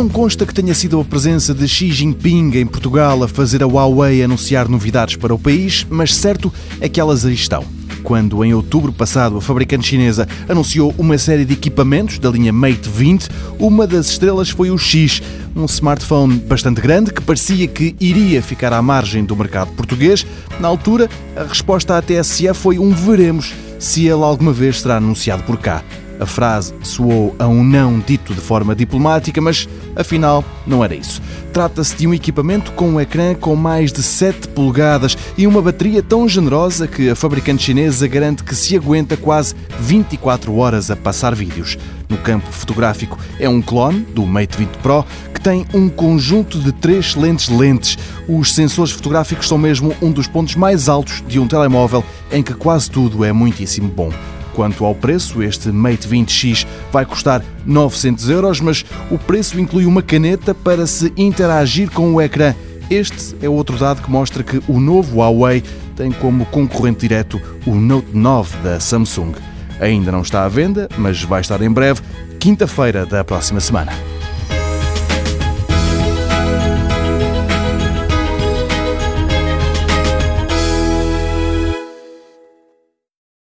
Não consta que tenha sido a presença de Xi Jinping em Portugal a fazer a Huawei anunciar novidades para o país, mas certo é que elas aí estão quando em outubro passado a fabricante chinesa anunciou uma série de equipamentos da linha Mate 20, uma das estrelas foi o X, um smartphone bastante grande que parecia que iria ficar à margem do mercado português. Na altura, a resposta à TSE foi um veremos se ele alguma vez será anunciado por cá. A frase soou a um não dito de forma diplomática, mas afinal não era isso. Trata-se de um equipamento com um ecrã com mais de 7 polegadas e uma bateria tão generosa que a fabricante chinesa garante que se aguenta quase 24 horas a passar vídeos. No campo fotográfico é um clone do Mate 20 Pro que tem um conjunto de três excelentes lentes. Os sensores fotográficos são mesmo um dos pontos mais altos de um telemóvel em que quase tudo é muitíssimo bom. Quanto ao preço, este Mate 20X vai custar 900 euros, mas o preço inclui uma caneta para se interagir com o ecrã. Este é outro dado que mostra que o novo Huawei tem como concorrente direto o Note 9 da Samsung. Ainda não está à venda, mas vai estar em breve, quinta-feira da próxima semana.